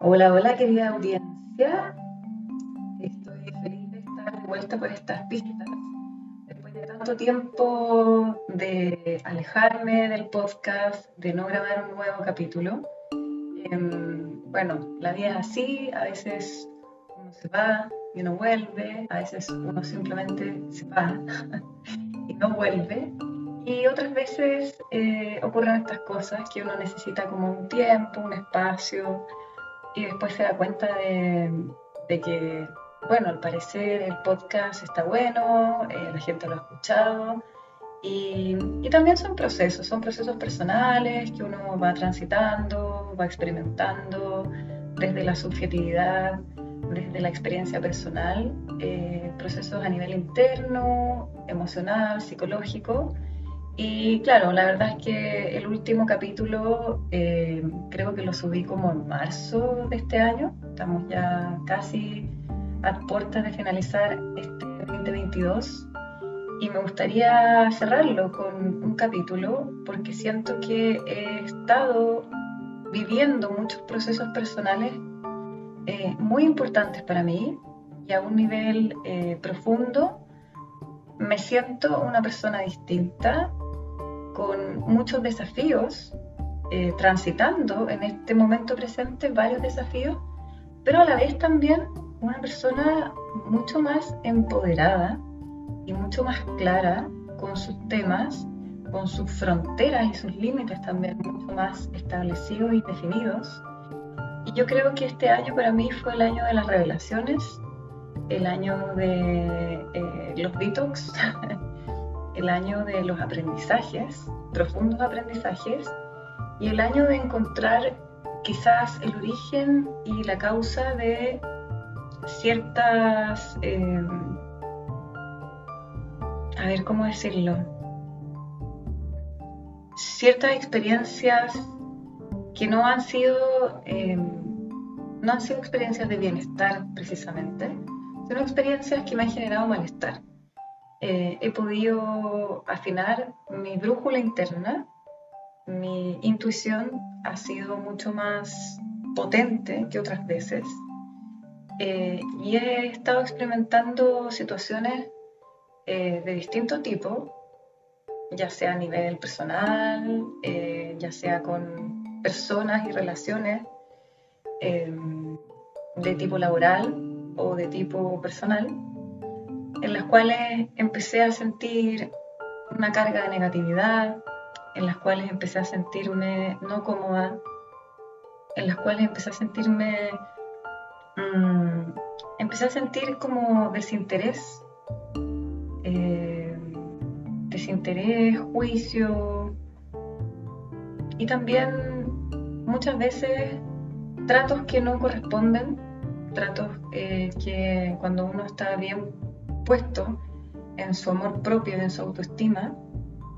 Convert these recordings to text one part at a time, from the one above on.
Hola, hola querida audiencia. Estoy feliz de estar de vuelta por estas pistas. Después de tanto tiempo de alejarme del podcast, de no grabar un nuevo capítulo. Em, bueno, la vida es así, a veces uno se va y uno vuelve, a veces uno simplemente se va y no vuelve. Y otras veces eh, ocurren estas cosas que uno necesita como un tiempo, un espacio, y después se da cuenta de, que, bueno, al parecer el podcast está bueno, eh, la gente lo ha escuchado. Y, también son procesos, son procesos personales que uno va transitando, va experimentando desde la subjetividad, desde la experiencia personal, eh, procesos a nivel interno, emocional, psicológico y claro, la verdad es que el último capítulo eh, creo que lo subí como en marzo de este año. Estamos ya casi a puertas de finalizar este 2022 y me gustaría cerrarlo con un capítulo porque siento que he estado viviendo muchos procesos personales eh, muy importantes para mí y a un nivel eh, profundo me siento una persona distinta con muchos desafíos, eh, transitando en este momento presente varios desafíos, pero a la vez también una persona mucho más empoderada y mucho más clara con sus temas, con sus fronteras y sus límites también mucho más establecidos y definidos. Y yo creo que este año para mí fue el año de las revelaciones, el año de eh, los detox, el año de los aprendizajes, profundos aprendizajes, y el año de encontrar quizás el origen y la causa de ciertas, em, a ver cómo decirlo, ciertas experiencias que no han sido, em, no han sido experiencias de bienestar precisamente, sino experiencias que me han generado malestar. Eh, he podido afinar mi brújula interna, mi intuición ha sido mucho más potente que otras veces. Eh, y he estado experimentando situaciones eh, de distinto tipo, ya sea a nivel personal, ya sea con personas y relaciones de tipo laboral o de tipo personal en las cuales empecé a sentir una carga de negatividad, en las cuales empecé a sentirme no cómoda, en las cuales empecé a sentirme, mm, empecé a sentir como desinterés, eh, desinterés, juicio. Y también muchas veces tratos que no corresponden, tratos eh, que cuando uno está bien puesto en su amor propio, en su autoestima,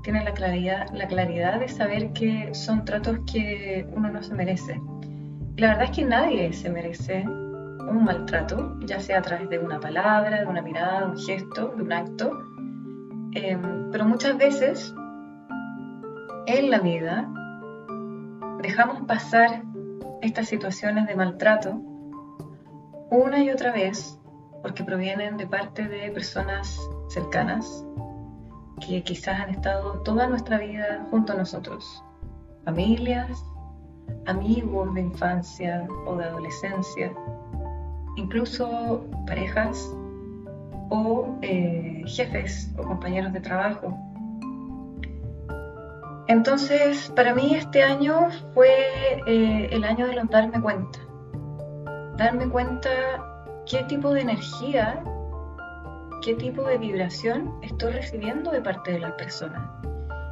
tiene la claridad, la claridad de saber que son tratos que uno no se merece. Y la verdad es que nadie se merece un maltrato, ya sea a través de una palabra, de una mirada, de un gesto, de un acto. Em, pero muchas veces en la vida dejamos pasar estas situaciones de maltrato una y otra vez porque provienen de parte de personas cercanas que quizás han estado toda nuestra vida junto a nosotros, familias, amigos de infancia o de adolescencia, incluso parejas o eh, jefes o compañeros de trabajo. Entonces, para mí este año fue eh, el año de darme cuenta, darme cuenta qué tipo de energía, qué tipo de vibración estoy recibiendo de parte de las personas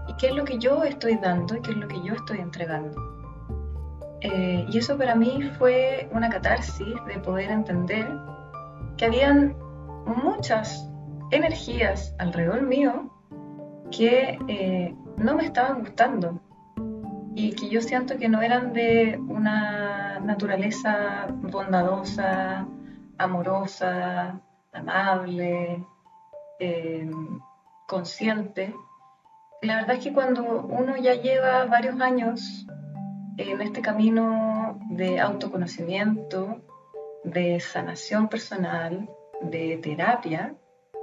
y qué es lo que yo estoy dando y qué es lo que yo estoy entregando. Eh, y eso para mí fue una catarsis de poder entender que habían muchas energías alrededor mío que eh, no me estaban gustando y que yo siento que no eran de una naturaleza bondadosa, amorosa, amable, eh, consciente. La verdad es que cuando uno ya lleva varios años en este camino de autoconocimiento, de sanación personal, de terapia,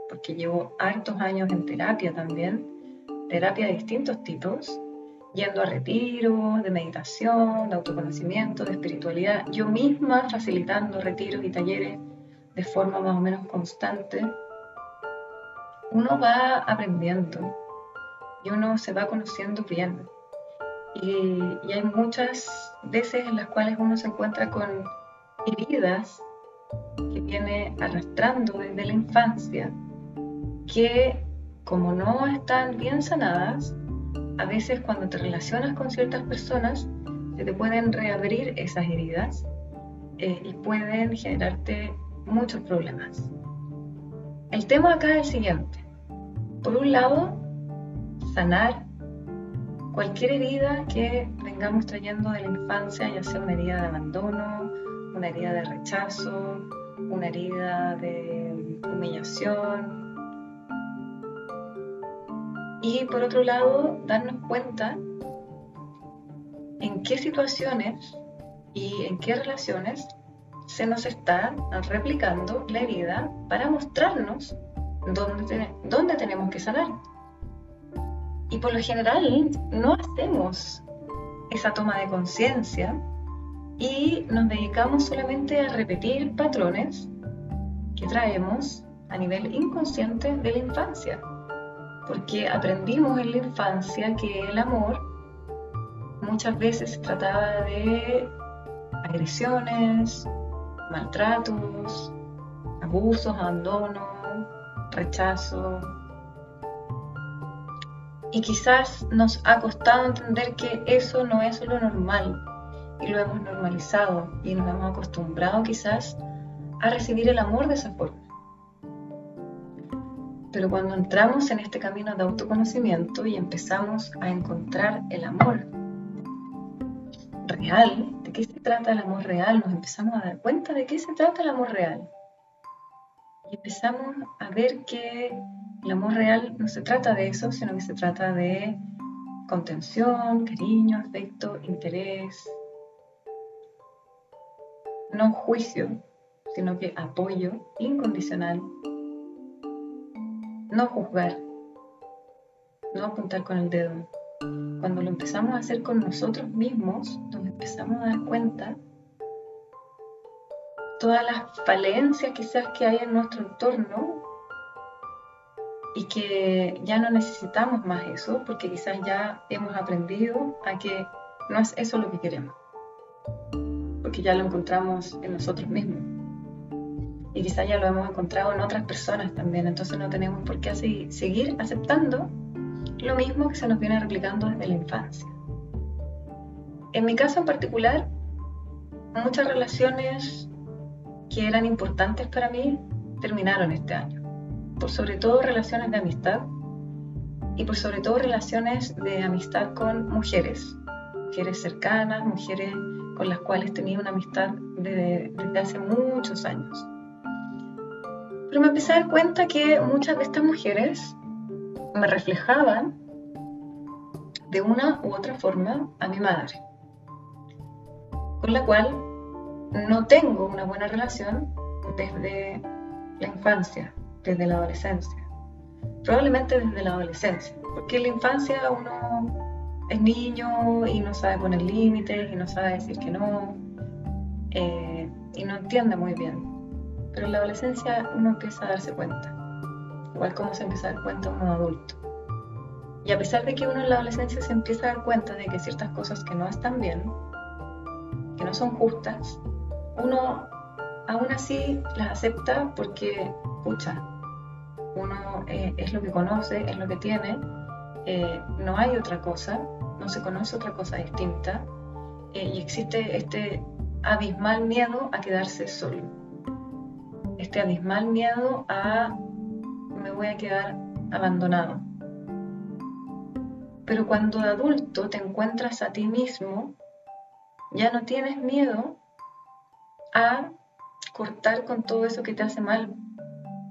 porque llevo hartos años en terapia también, terapia de distintos tipos, yendo a retiros de meditación, de autoconocimiento, de espiritualidad, yo misma facilitando retiros y talleres de forma más o menos constante, uno va aprendiendo y uno se va conociendo bien. Y, hay muchas veces en las cuales uno se encuentra con heridas que viene arrastrando desde la infancia, que como no están bien sanadas, a veces cuando te relacionas con ciertas personas, se te pueden reabrir esas heridas eh, y pueden generarte muchos problemas. El tema acá es el siguiente. Por un lado, sanar cualquier herida que vengamos trayendo de la infancia, ya sea una herida de abandono, una herida de rechazo, una herida de humillación, y por otro lado, darnos cuenta en qué situaciones y en qué relaciones se nos está replicando la herida para mostrarnos dónde, dónde tenemos que sanar. Y por lo general no hacemos esa toma de conciencia y nos dedicamos solamente a repetir patrones que traemos a nivel inconsciente de la infancia porque aprendimos en la infancia que el amor muchas veces se trataba de agresiones, maltratos, abusos, abandono, rechazo. Y quizás nos ha costado entender que eso no es lo normal y lo hemos normalizado y nos hemos acostumbrado quizás a recibir el amor de esa forma. Pero cuando entramos en este camino de autoconocimiento y empezamos a encontrar el amor real, ¿de qué se trata el amor real? Nos empezamos a dar cuenta de qué se trata el amor real. Y empezamos a ver que el amor real no se trata de eso, sino que se trata de contención, cariño, afecto, interés, no juicio, sino que apoyo incondicional no juzgar, no apuntar con el dedo. Cuando lo empezamos a hacer con nosotros mismos, nos empezamos a dar cuenta todas las falencias quizás que hay en nuestro entorno y que ya no necesitamos más eso porque quizás ya hemos aprendido a que no es eso lo que queremos, porque ya lo encontramos en nosotros mismos. Y quizás ya lo hemos encontrado en otras personas también, entonces no tenemos por qué seguir aceptando lo mismo que se nos viene replicando desde la infancia. En mi caso en particular, muchas relaciones que eran importantes para mí terminaron este año, por sobre todo relaciones de amistad y por sobre todo relaciones de amistad con mujeres, mujeres cercanas, mujeres con las cuales tenía una amistad desde, hace muchos años. Pero me empecé a dar cuenta que muchas de estas mujeres me reflejaban de una u otra forma a mi madre, con la cual no tengo una buena relación desde la infancia, desde la adolescencia. Probablemente desde la adolescencia, porque en la infancia uno es niño y no sabe poner límites y no sabe decir que no eh, y no entiende muy bien pero en la adolescencia uno empieza a darse cuenta, igual como se empieza a dar cuenta uno adulto. Y a pesar de que uno en la adolescencia se empieza a dar cuenta de que ciertas cosas que no están bien, que no son justas, uno aún así las acepta porque, pucha, uno eh, es lo que conoce, es lo que tiene, eh, no hay otra cosa, no se conoce otra cosa distinta eh, y existe este abismal miedo a quedarse solo este abismal miedo a voy a quedar abandonado. Pero cuando de adulto te encuentras a ti mismo, ya no tienes miedo a cortar con todo eso que te hace mal,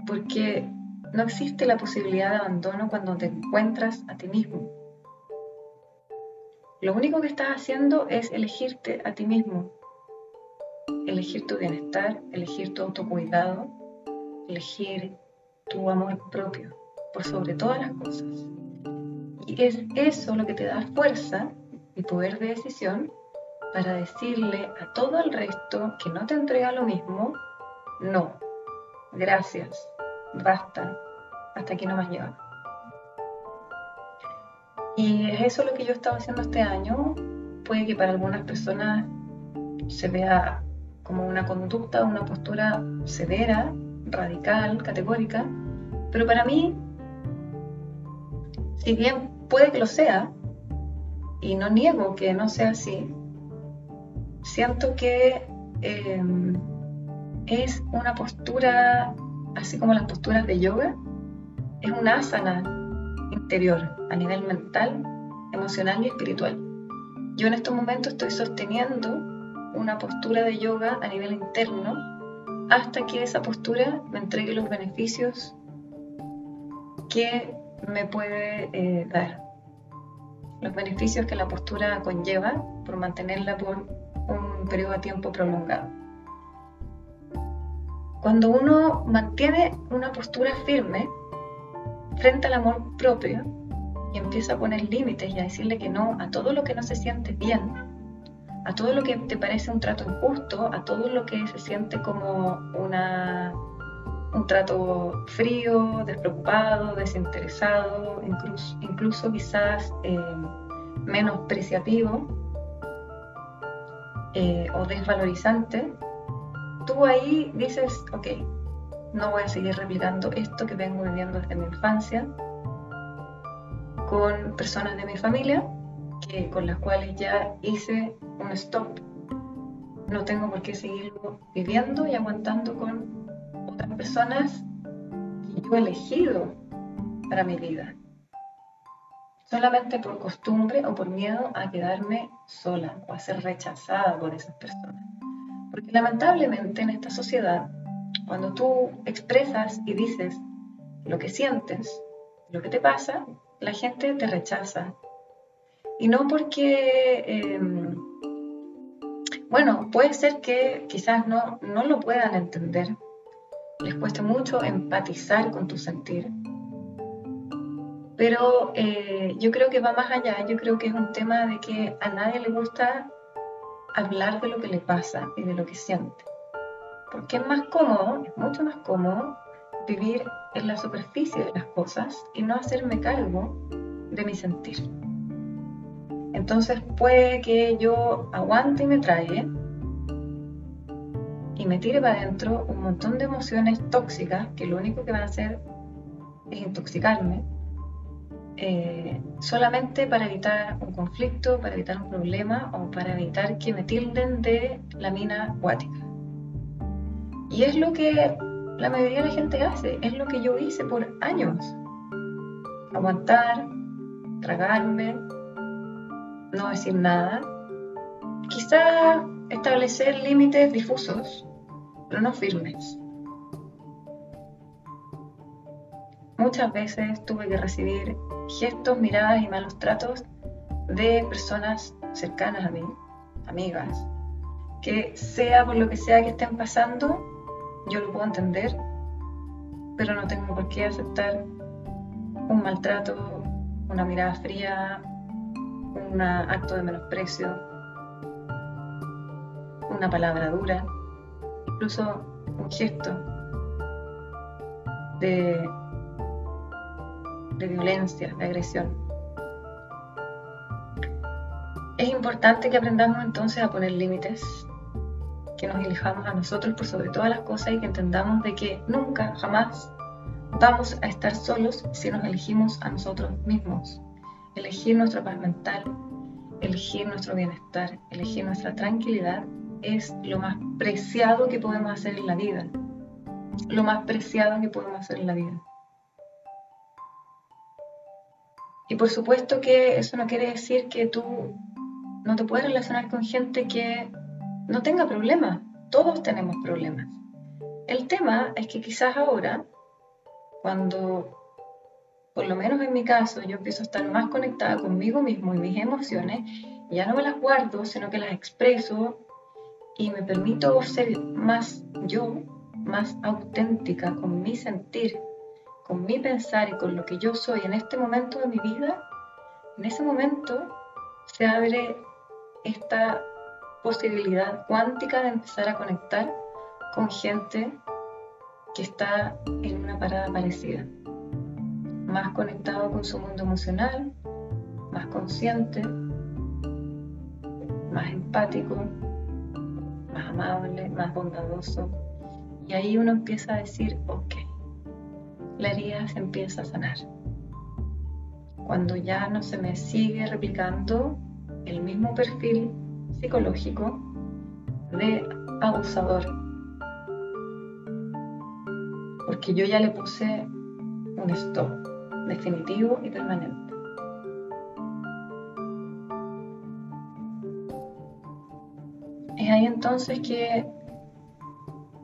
porque no existe la posibilidad de abandono cuando te encuentras a ti mismo. Lo único que estás haciendo es elegirte a ti mismo elegir tu bienestar, elegir tu autocuidado, elegir tu amor propio por sobre todas las cosas. Y es eso lo que te da fuerza y poder de decisión para decirle a todo el resto que no te entrega lo mismo, no, gracias, basta, hasta aquí no más llega. Y es eso lo que yo he estado haciendo este año. Puede que para algunas personas se vea como una conducta, una postura severa, radical, categórica, pero para mí, si bien puede que lo sea, y no niego que no sea así, siento que em, es una postura, así como las posturas de yoga, es una asana interior a nivel mental, emocional y espiritual. Yo en estos momentos estoy sosteniendo una postura de yoga a nivel interno hasta que esa postura me entregue los beneficios que me puede eh, dar. Los beneficios que la postura conlleva por mantenerla por un periodo de tiempo prolongado. Cuando uno mantiene una postura firme frente al amor propio y empieza a poner límites y a decirle que no a todo lo que no se siente bien, a todo lo que te parece un trato injusto, a todo lo que se siente como una, un trato frío, despreocupado, desinteresado, incluso, incluso quizás eh, menospreciativo eh, o desvalorizante, tú ahí dices, ok, no voy a seguir replicando esto que vengo viviendo desde mi infancia con personas de mi familia que, con las cuales ya hice un stop. No tengo por qué seguirlo viviendo y aguantando con otras personas que yo he elegido para mi vida. Solamente por costumbre o por miedo a quedarme sola o a ser rechazada por esas personas. Porque lamentablemente en esta sociedad, cuando tú expresas y dices lo que sientes, lo que te pasa, la gente te rechaza, y no porque, em, bueno, puede ser que quizás no, no lo puedan entender, les cueste mucho empatizar con tu sentir. Pero eh, yo creo que va más allá, yo creo que es un tema de que a nadie le gusta hablar de lo que le pasa y de lo que siente. Porque es más cómodo, es mucho más cómodo vivir en la superficie de las cosas y no hacerme cargo de mi sentir. Entonces puede que yo aguante y me trague y me tire para adentro un montón de emociones tóxicas que lo único que van a hacer es intoxicarme, eh, solamente para evitar un conflicto, para evitar un problema o para evitar que me tilden de la mina acuática. Y es lo que la mayoría de la gente hace, es lo que yo hice por años. Aguantar, tragarme, no decir nada. Quizá establecer límites difusos, pero no firmes. Muchas veces tuve que recibir gestos, miradas y malos tratos de personas cercanas a mí, amigas, que sea por lo que sea que estén pasando, yo lo puedo entender, pero no tengo por qué aceptar un maltrato, una mirada fría, un acto de menosprecio, una palabra dura, incluso un gesto de, violencia, de agresión. Es importante que aprendamos entonces a poner límites, que nos elijamos a nosotros por sobre todas las cosas y que entendamos de que nunca, jamás vamos a estar solos si nos elegimos a nosotros mismos elegir nuestra paz mental, elegir nuestro bienestar, elegir nuestra tranquilidad es lo más preciado que podemos hacer en la vida. Lo más preciado que podemos hacer en la vida. Y por supuesto que eso no quiere decir que tú no te puedes relacionar con gente que no tenga problemas. Todos tenemos problemas. El tema es que quizás ahora, cuando por lo menos en mi caso, yo empiezo a estar más conectada conmigo mismo y mis emociones, ya no me las guardo, sino que las expreso y me permito ser más yo, más auténtica con mi sentir, con mi pensar y con lo que yo soy en este momento de mi vida, en ese momento se abre esta posibilidad cuántica de empezar a conectar con gente que está en una parada parecida, más conectado con su mundo emocional, más consciente, más empático, más amable, más bondadoso. Y ahí uno empieza a decir, ok, la herida se empieza a sanar. Cuando ya no se me sigue replicando el mismo perfil psicológico de abusador. Porque yo ya le puse un stop definitivo y permanente. Es ahí entonces que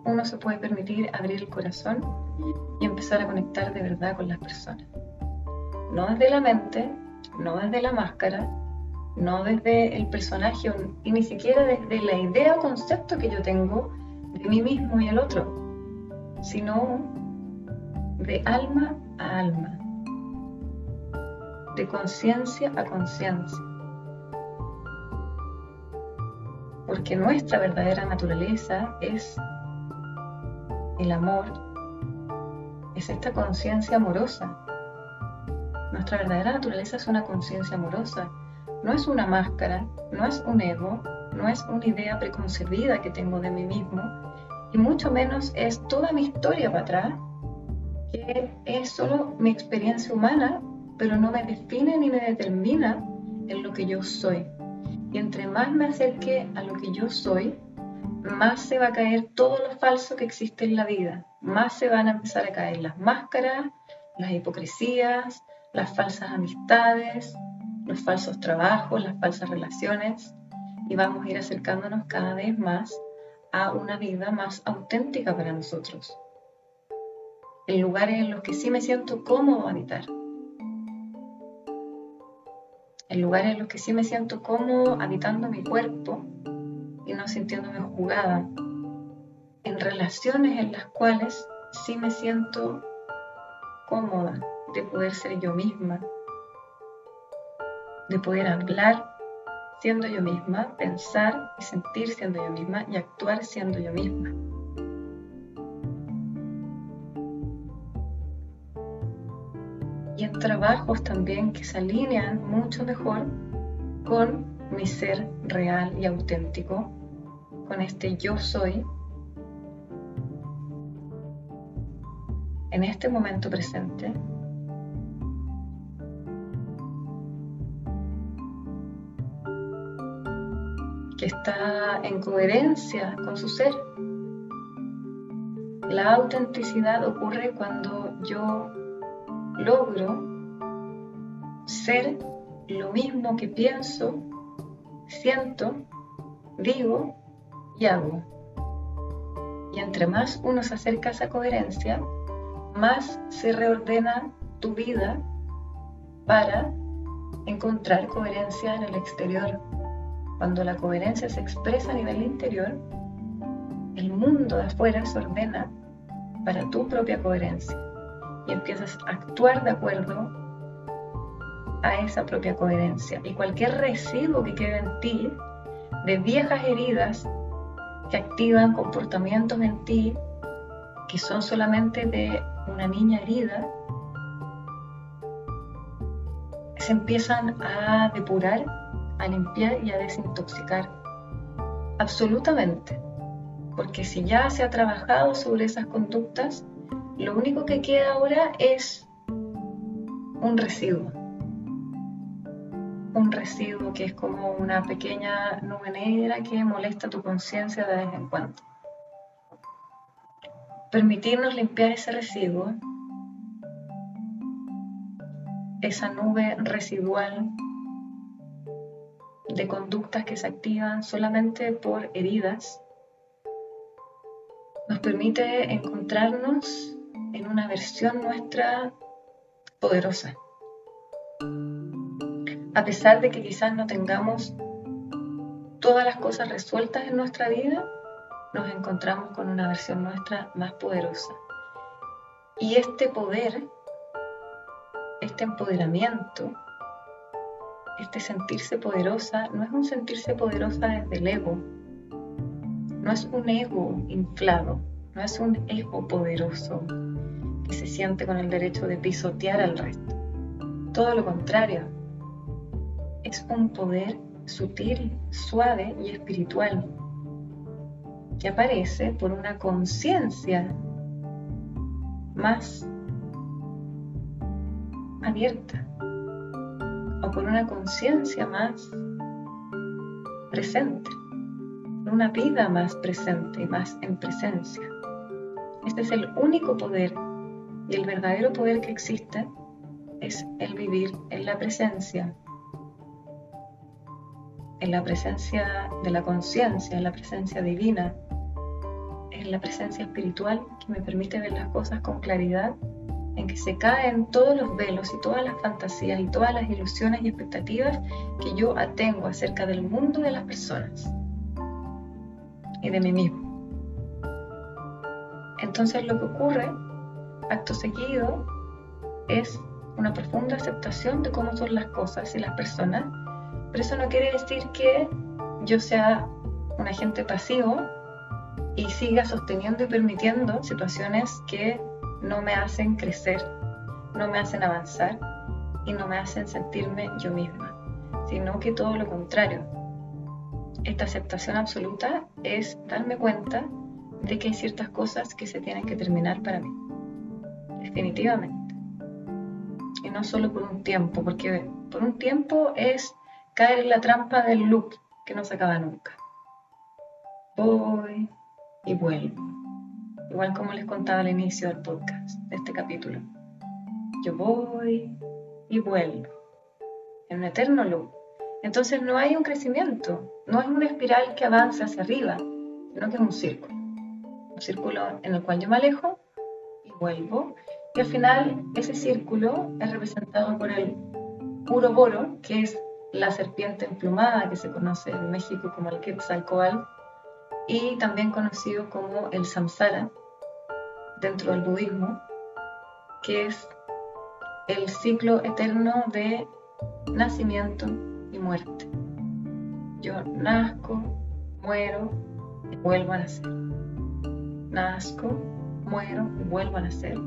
uno se puede permitir abrir el corazón y empezar a conectar de verdad con las personas. No desde la mente, no desde la máscara, no desde el personaje y ni siquiera desde la idea o concepto que yo tengo de mí mismo y el otro, sino de alma a alma, de conciencia a conciencia. Porque nuestra verdadera naturaleza es el amor, es esta conciencia amorosa. Nuestra verdadera naturaleza es una conciencia amorosa no es una máscara, no es un ego, no es una idea preconcebida que tengo de mí mismo, y mucho menos es toda mi historia para atrás, que es solo mi experiencia humana, pero no me define ni me determina en lo que yo soy. Y entre más me acerque a lo que yo soy, más se va a caer todo lo falso que existe en la vida, más se van a empezar a caer las máscaras, las hipocresías, las falsas amistades, los falsos trabajos, las falsas relaciones y vamos a ir acercándonos cada vez más a una vida más auténtica para nosotros. En lugares en los que sí me siento cómodo habitar. En lugares en los que sí me siento cómodo habitando mi cuerpo y no sintiéndome jugada. En relaciones en las cuales sí me siento cómoda de poder ser yo misma, de poder hablar siendo yo misma, pensar y sentir siendo yo misma y actuar siendo yo misma. Trabajos también que se alinean mucho mejor con mi ser real y auténtico, con este yo soy, en este momento presente, que está en coherencia con su ser. La autenticidad ocurre cuando yo logro ser lo mismo que pienso, siento, digo y hago. Y entre más uno se acerca a esa coherencia, más se reordena tu vida para encontrar coherencia en el exterior. Cuando la coherencia se expresa a nivel interior, el mundo de afuera se ordena para tu propia coherencia y empiezas a actuar de acuerdo a esa propia coherencia. Y cualquier residuo que quede en ti de viejas heridas que activan comportamientos en ti que son solamente de una niña herida, se empiezan a depurar a limpiar y a desintoxicar. Absolutamente. Porque si ya se ha trabajado sobre esas conductas, lo único que queda ahora es un residuo. Un residuo que es como una pequeña nube negra que molesta tu conciencia de vez en cuando. Permitirnos limpiar ese residuo, esa nube residual de conductas que se activan solamente por heridas, nos permite encontrarnos en una versión nuestra poderosa. A pesar de que quizás no tengamos todas las cosas resueltas en nuestra vida, nos encontramos con una versión nuestra más poderosa. Y este poder, este empoderamiento, este sentirse poderosa, no es un sentirse poderosa desde el ego, no es un ego inflado, no es un ego poderoso que se siente con el derecho de pisotear al resto. Todo lo contrario, es un poder sutil, suave y espiritual que aparece por una conciencia más abierta o por una conciencia más presente una vida más presente, más en presencia. Este es el único poder y el verdadero poder que existe es el vivir en la presencia, en la presencia de la conciencia, en la presencia divina, en la presencia espiritual que me permite ver las cosas con claridad, en que se caen todos los velos y todas las fantasías y todas las ilusiones y expectativas que yo atengo acerca del mundo de las personas y de mí mismo. Entonces lo que ocurre, acto seguido, es una profunda aceptación de cómo son las cosas y las personas, pero eso no quiere decir que yo sea un agente pasivo y siga sosteniendo y permitiendo situaciones que no me hacen crecer, no me hacen avanzar y no me hacen sentirme yo misma, sino que todo lo contrario, esta aceptación absoluta es darme cuenta de que hay ciertas cosas que se tienen que terminar para mí. Definitivamente. Y no solo por un tiempo, porque por un tiempo es caer en la trampa del loop que no se acaba nunca. Voy y vuelvo. Igual como les contaba al inicio del podcast, de este capítulo. Yo voy y vuelvo. En un eterno loop entonces no hay un crecimiento, no es una espiral que avanza hacia arriba, sino que es un círculo. Un círculo en el cual yo me alejo y vuelvo. Y al final ese círculo es representado por el Uroboro, que es la serpiente emplumada que se conoce en México como el Quetzalcoatl y también conocido como el Samsara dentro del budismo, que es el ciclo eterno de nacimiento, muerte. Yo nazco, muero y vuelvo a nacer. Nazco, muero y vuelvo a nacer.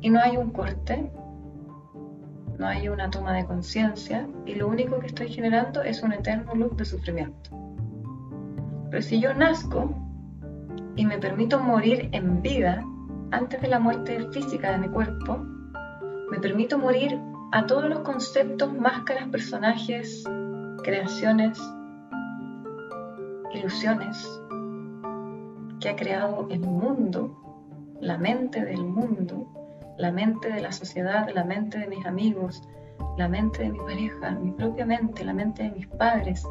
Y no hay un corte, no hay una toma de conciencia y lo único que estoy generando es un eterno loop de sufrimiento. Pero si yo nazco y me permito morir en vida antes de la muerte física de mi cuerpo, me permito morir a todos los conceptos, máscaras, personajes, creaciones, ilusiones que ha creado el mundo, la mente del mundo, la mente de la sociedad, la mente de mis amigos, la mente de mi pareja, mi propia mente, la mente de mis padres,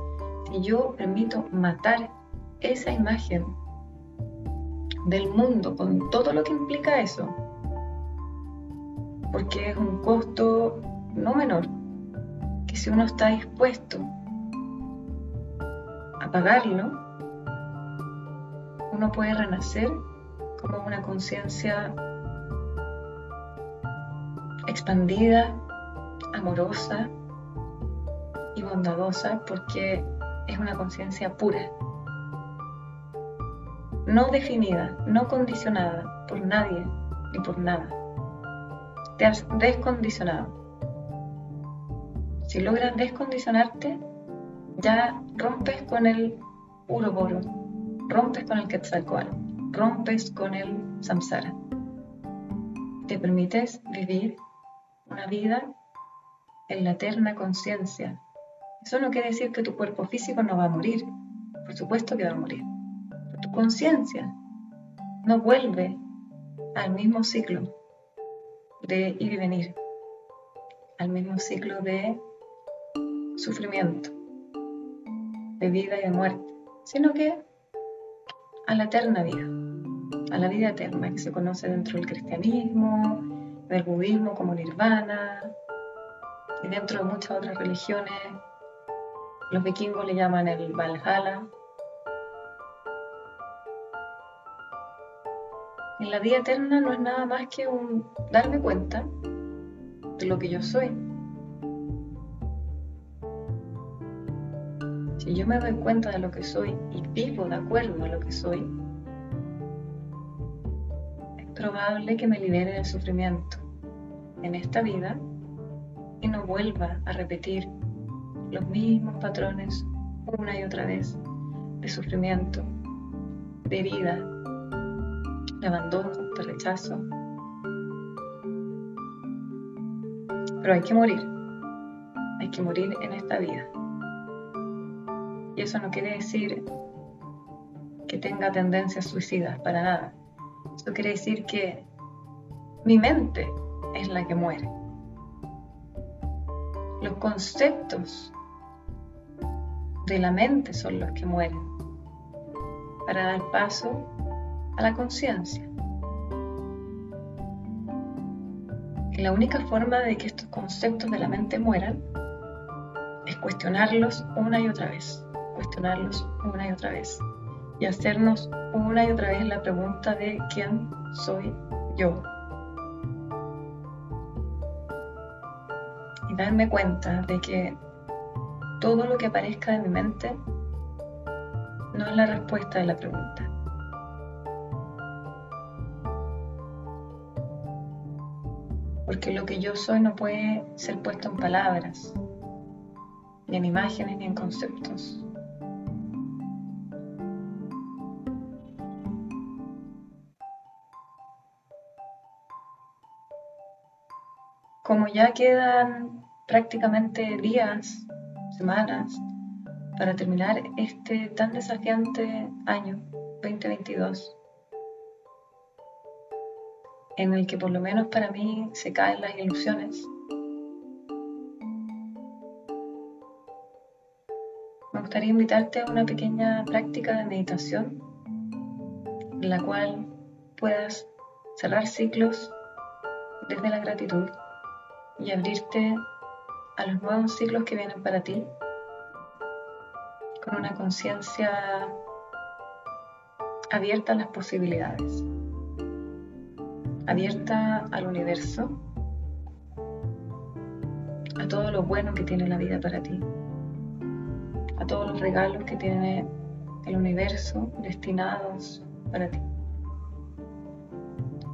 si yo permito matar esa imagen del mundo con todo lo que implica eso, porque es un costo no menor, que si uno está dispuesto a pagarlo, uno puede renacer como una conciencia expandida, amorosa y bondadosa porque es una conciencia pura, no definida, no condicionada por nadie ni por nada. Te has descondicionado. Si logras descondicionarte, ya rompes con el Uroboro, rompes con el Quetzalcoatl, rompes con el Samsara. Te permites vivir una vida en la eterna conciencia. Eso no quiere decir que tu cuerpo físico no va a morir. Por supuesto que va a morir. Tu conciencia no vuelve al mismo ciclo de ir y venir, al mismo ciclo de sufrimiento, de vida y de muerte, sino que a la eterna vida, a la vida eterna que se conoce dentro del cristianismo, del budismo como nirvana y dentro de muchas otras religiones, Los vikingos le llaman el Valhalla. Y la vida eterna no es nada más que un darme cuenta de lo que yo soy. Si yo me doy cuenta de lo que soy y vivo de acuerdo a lo que soy, es probable que me libere del sufrimiento en esta vida y no vuelva a repetir los mismos patrones una y otra vez de sufrimiento, de herida, de abandono, de rechazo. Pero hay que morir, hay que morir en esta vida. Y eso no quiere decir que tenga tendencias suicidas, para nada. Eso quiere decir que mi mente es la que muere. Los conceptos de la mente son los que mueren para dar paso a la conciencia. La única forma de que estos conceptos de la mente mueran es cuestionarlos una y otra vez, cuestionarlos una y otra vez y hacernos una y otra vez la pregunta de quién soy yo. Y darme cuenta de que todo lo que aparezca en mi mente no es la respuesta de la pregunta. Porque lo que yo soy no puede ser puesto en palabras, ni en imágenes, ni en conceptos. Como ya quedan prácticamente días semanas para terminar este tan desafiante año 2022, en el que por lo menos para mí se caen las ilusiones. Me gustaría invitarte a una pequeña práctica de meditación en la cual puedas cerrar ciclos desde la gratitud y abrirte a los nuevos ciclos que vienen para ti con una conciencia abierta a las posibilidades, abierta al universo, a todo lo bueno que tiene la vida para ti, a todos los regalos que tiene el universo destinados para ti.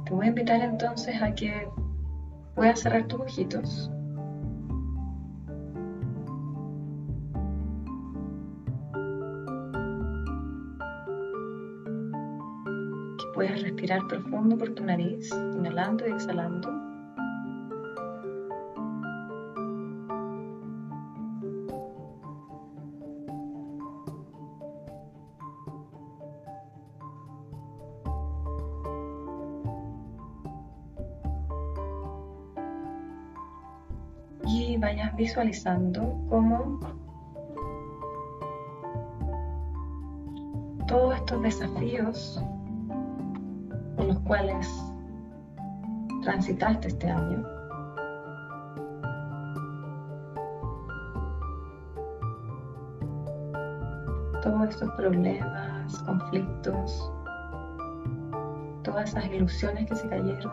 Te voy a invitar entonces a que puedas cerrar tus ojitos Puedes respirar profundo por tu nariz, inhalando y exhalando. Y vayas visualizando cómo todos estos desafíos cuales transitaste este año. Todos estos problemas, conflictos, todas esas ilusiones que se cayeron.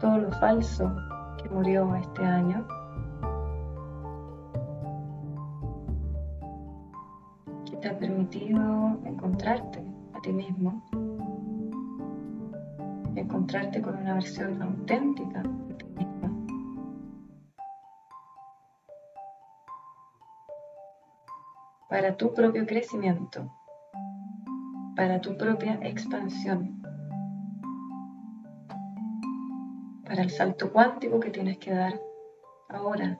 Todo lo falso que murió este año. Encontrarte a ti mismo, encontrarte con una versión auténtica de ti mismo. Para tu propio crecimiento, para tu propia expansión, para el salto cuántico que tienes que dar ahora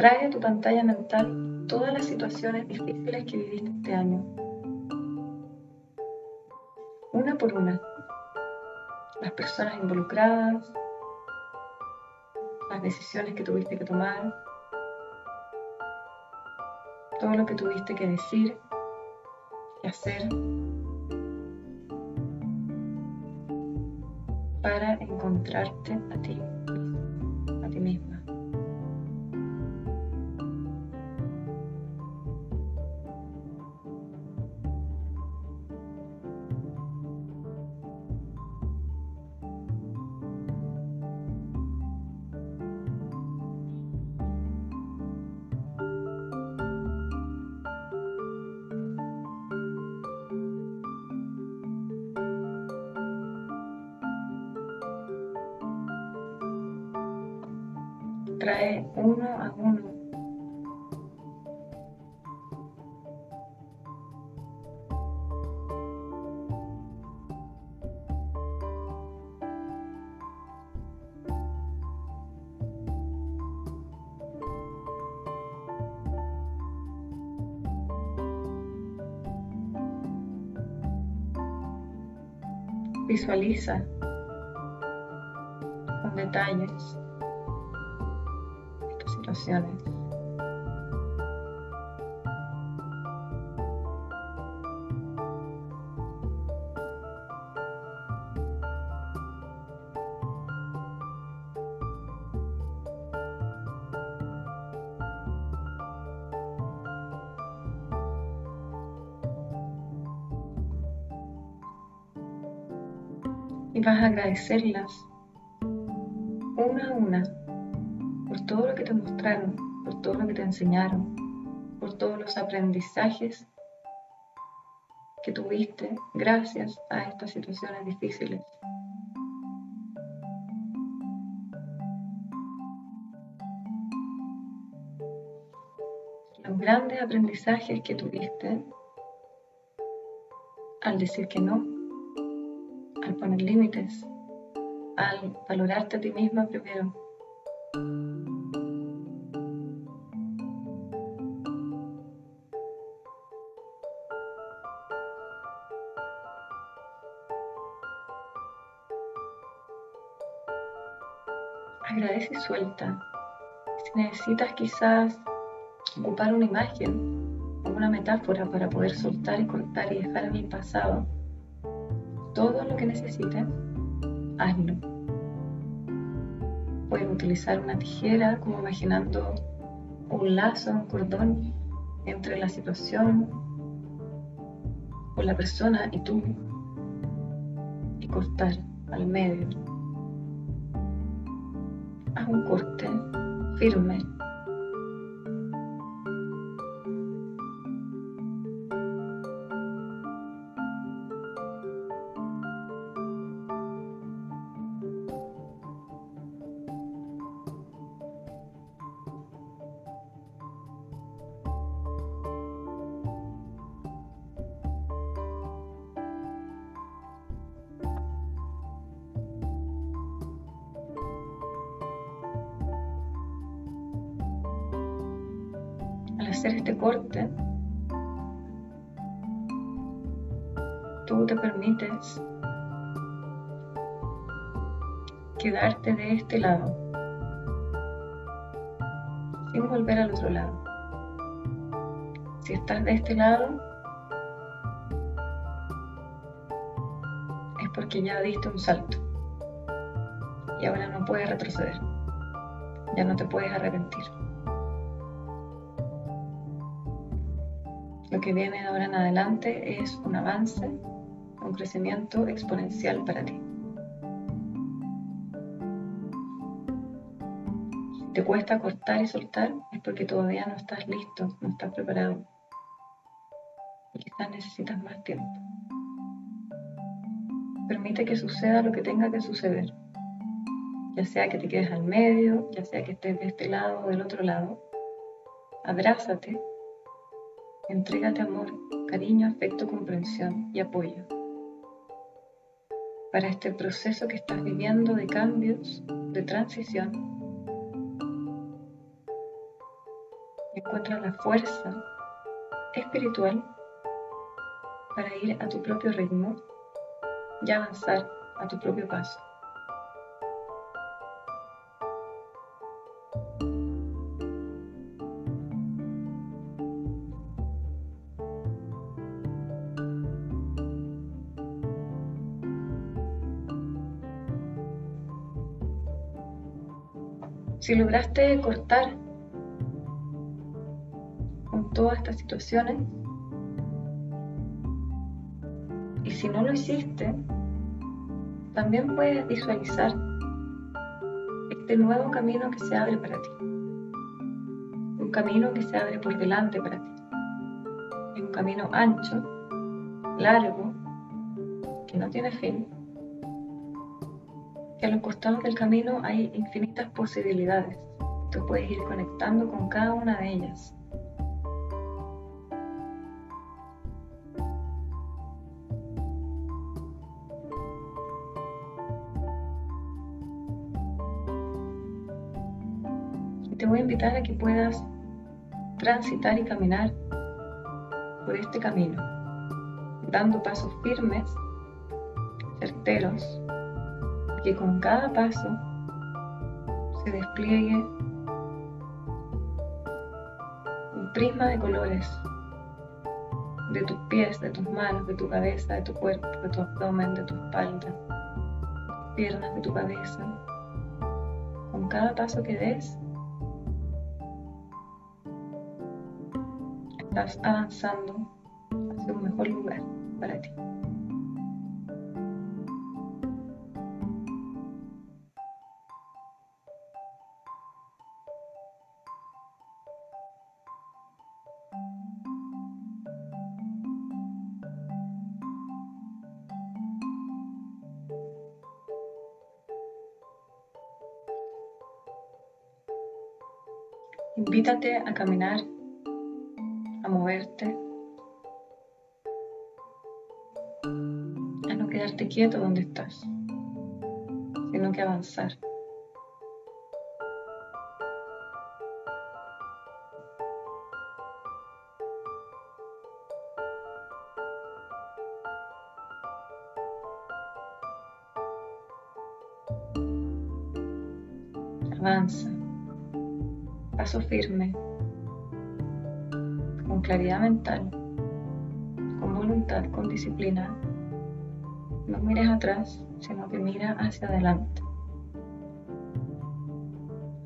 Trae a tu pantalla mental todas las situaciones difíciles que viviste este año. Una por una. Las personas involucradas, las decisiones que tuviste que tomar, todo lo que tuviste que decir y hacer para encontrarte a ti a ti misma. Visualiza con detalles vas a agradecerlas una a una por todo lo que te mostraron por todo lo que te enseñaron, por todos los aprendizajes que tuviste gracias a estas situaciones difíciles. Los grandes aprendizajes que tuviste al decir que no, poner límites, al valorarte a ti misma primero. agradece y suelta. Si necesitas quizás ocupar una imagen o una metáfora para poder soltar y cortar y dejar en el pasado todo lo que necesites, hazlo. Puedes utilizar una tijera como imaginando un lazo, un cordón entre la situación o la persona y tú y cortar al medio un corte firme hacer este corte, tú te permites quedarte de este lado, sin volver al otro lado. Si estás de este lado, es porque ya diste un salto y ahora no puedes retroceder, ya no te puedes arrepentir. Que viene ahora en adelante es un avance, un crecimiento exponencial para ti. Si te cuesta cortar y soltar es porque todavía no estás listo, no estás preparado. Y quizás necesitas más tiempo. Permite que suceda lo que tenga que suceder. Ya sea que te quedes al medio, ya sea que estés de este lado o del otro lado. Abrázate Entrégate amor, cariño, afecto, comprensión y apoyo para este proceso que estás viviendo de cambios, de transición. Encuentra la fuerza espiritual para ir a tu propio ritmo y avanzar a tu propio paso. Si lograste cortar con todas estas situaciones, y si no lo hiciste, también puedes visualizar este nuevo camino que se abre para ti. Un camino que se abre por delante para ti. Es un camino ancho, largo, que no tiene fin. Que a los costados del camino hay infinitas posibilidades. Tú puedes ir conectando con cada una de ellas. te voy a invitar a que puedas transitar y caminar por este camino, dando pasos firmes, certeros, que con cada paso se despliegue un prisma de colores de tus pies, de tus manos, de tu cabeza, de tu cuerpo, de tu abdomen, de tu espalda, piernas, de tu cabeza. Con cada paso que des, estás avanzando hacia un mejor lugar para ti. Invítate a caminar moverte, a no quedarte quieto donde estás, sino que avanzar. Firme claridad mental, con voluntad, con disciplina, no mires atrás, sino que mira hacia adelante.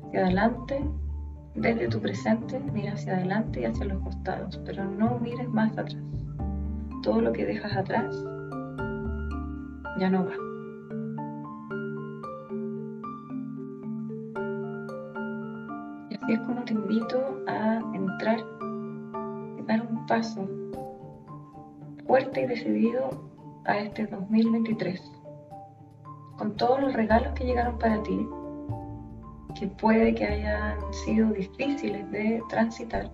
Hacia adelante, desde tu presente, mira hacia adelante y hacia los costados, pero no mires más atrás. Todo lo que dejas atrás ya no va. Es como te invito a entrar paso fuerte y decidido a este 2023, con todos los regalos que llegaron para ti, que puede que hayan sido difíciles de transitar,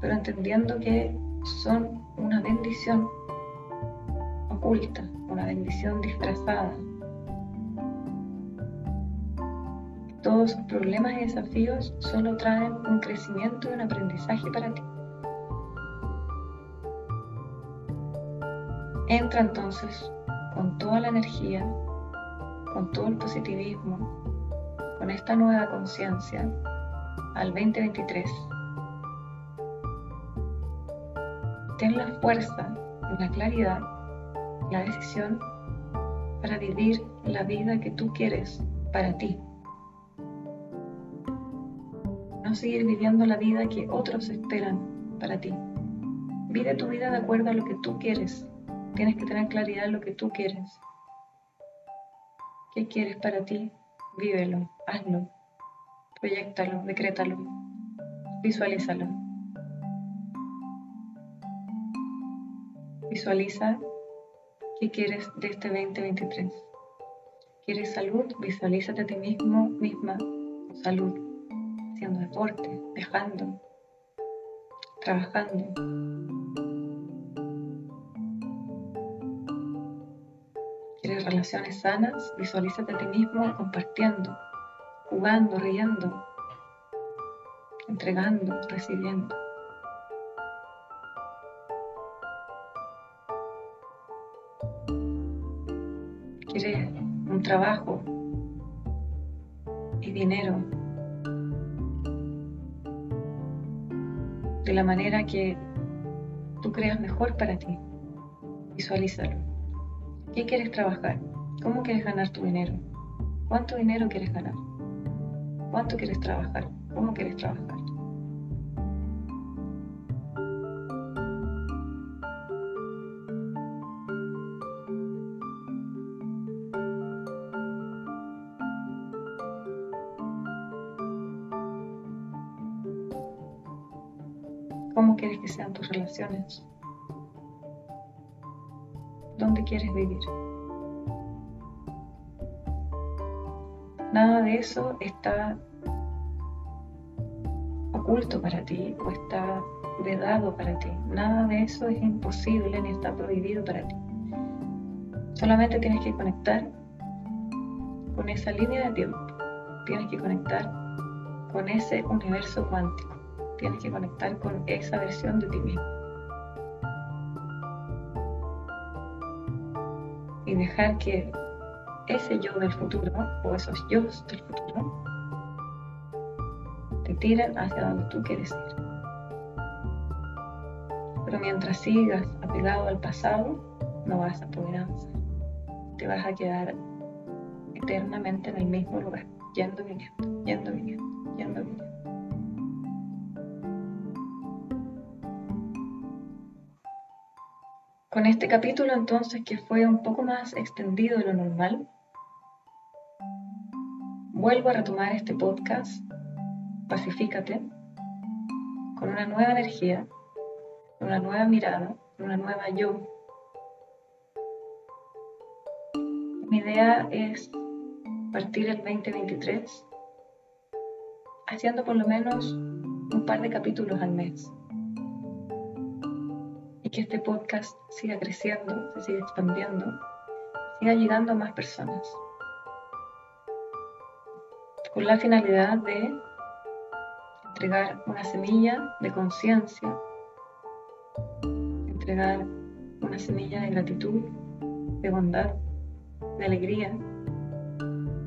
pero entendiendo que son una bendición oculta, una bendición disfrazada. Todos sus problemas y desafíos solo traen un crecimiento y un aprendizaje para ti. Entra entonces con toda la energía, con todo el positivismo, con esta nueva conciencia al 2023. Ten la fuerza, la claridad, la decisión para vivir la vida que tú quieres para ti. No seguir viviendo la vida que otros esperan para ti. Vive tu vida de acuerdo a lo que tú quieres Tienes que tener claridad en lo que tú quieres. ¿Qué quieres para ti? Vívelo, hazlo, proyectalo, decrétalo, visualízalo. Visualiza qué quieres de este 2023. ¿Quieres salud? Visualízate a ti mismo, misma, salud, haciendo deporte, dejando, trabajando, relaciones sanas, visualízate a ti mismo compartiendo, jugando, riendo, entregando, recibiendo. Quieres un trabajo y dinero de la manera que tú creas mejor para ti. Visualízalo. ¿Qué quieres trabajar? ¿Cómo quieres ganar tu dinero? ¿Cuánto dinero quieres ganar? ¿Cuánto quieres trabajar? ¿Cómo quieres trabajar? Sean tus relaciones? ¿Dónde quieres vivir? Nada de eso está oculto para ti o está vedado para ti. Nada de eso es imposible ni está prohibido para ti. Solamente tienes que conectar con esa línea de tiempo. Tienes que conectar con ese universo cuántico tienes que conectar con esa versión de ti mismo. Y dejar que ese yo del futuro o esos yo del futuro te tiren hacia donde tú quieres ir. Pero mientras sigas apegado al pasado, no vas a poder avanzar. Te vas a quedar eternamente en el mismo lugar, yendo y viniendo, yendo viniendo, yendo viniendo. Con este capítulo entonces que fue un poco más extendido de lo normal, vuelvo a retomar este podcast, Pacifícate, con una nueva energía, una nueva mirada, una nueva yo. Mi idea es partir el 2023 haciendo por lo menos un par de capítulos al mes y que este podcast siga creciendo, se siga expandiendo, siga llegando a más personas. Con la finalidad de entregar una semilla de conciencia, entregar una semilla de gratitud, de bondad, de alegría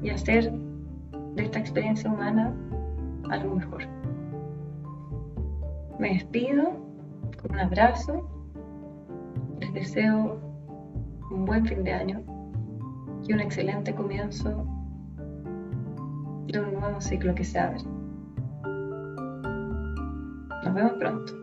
y hacer de esta experiencia humana algo mejor. Me despido con un abrazo deseo un buen fin de año y un excelente comienzo de un nuevo ciclo que se abre. Nos vemos pronto.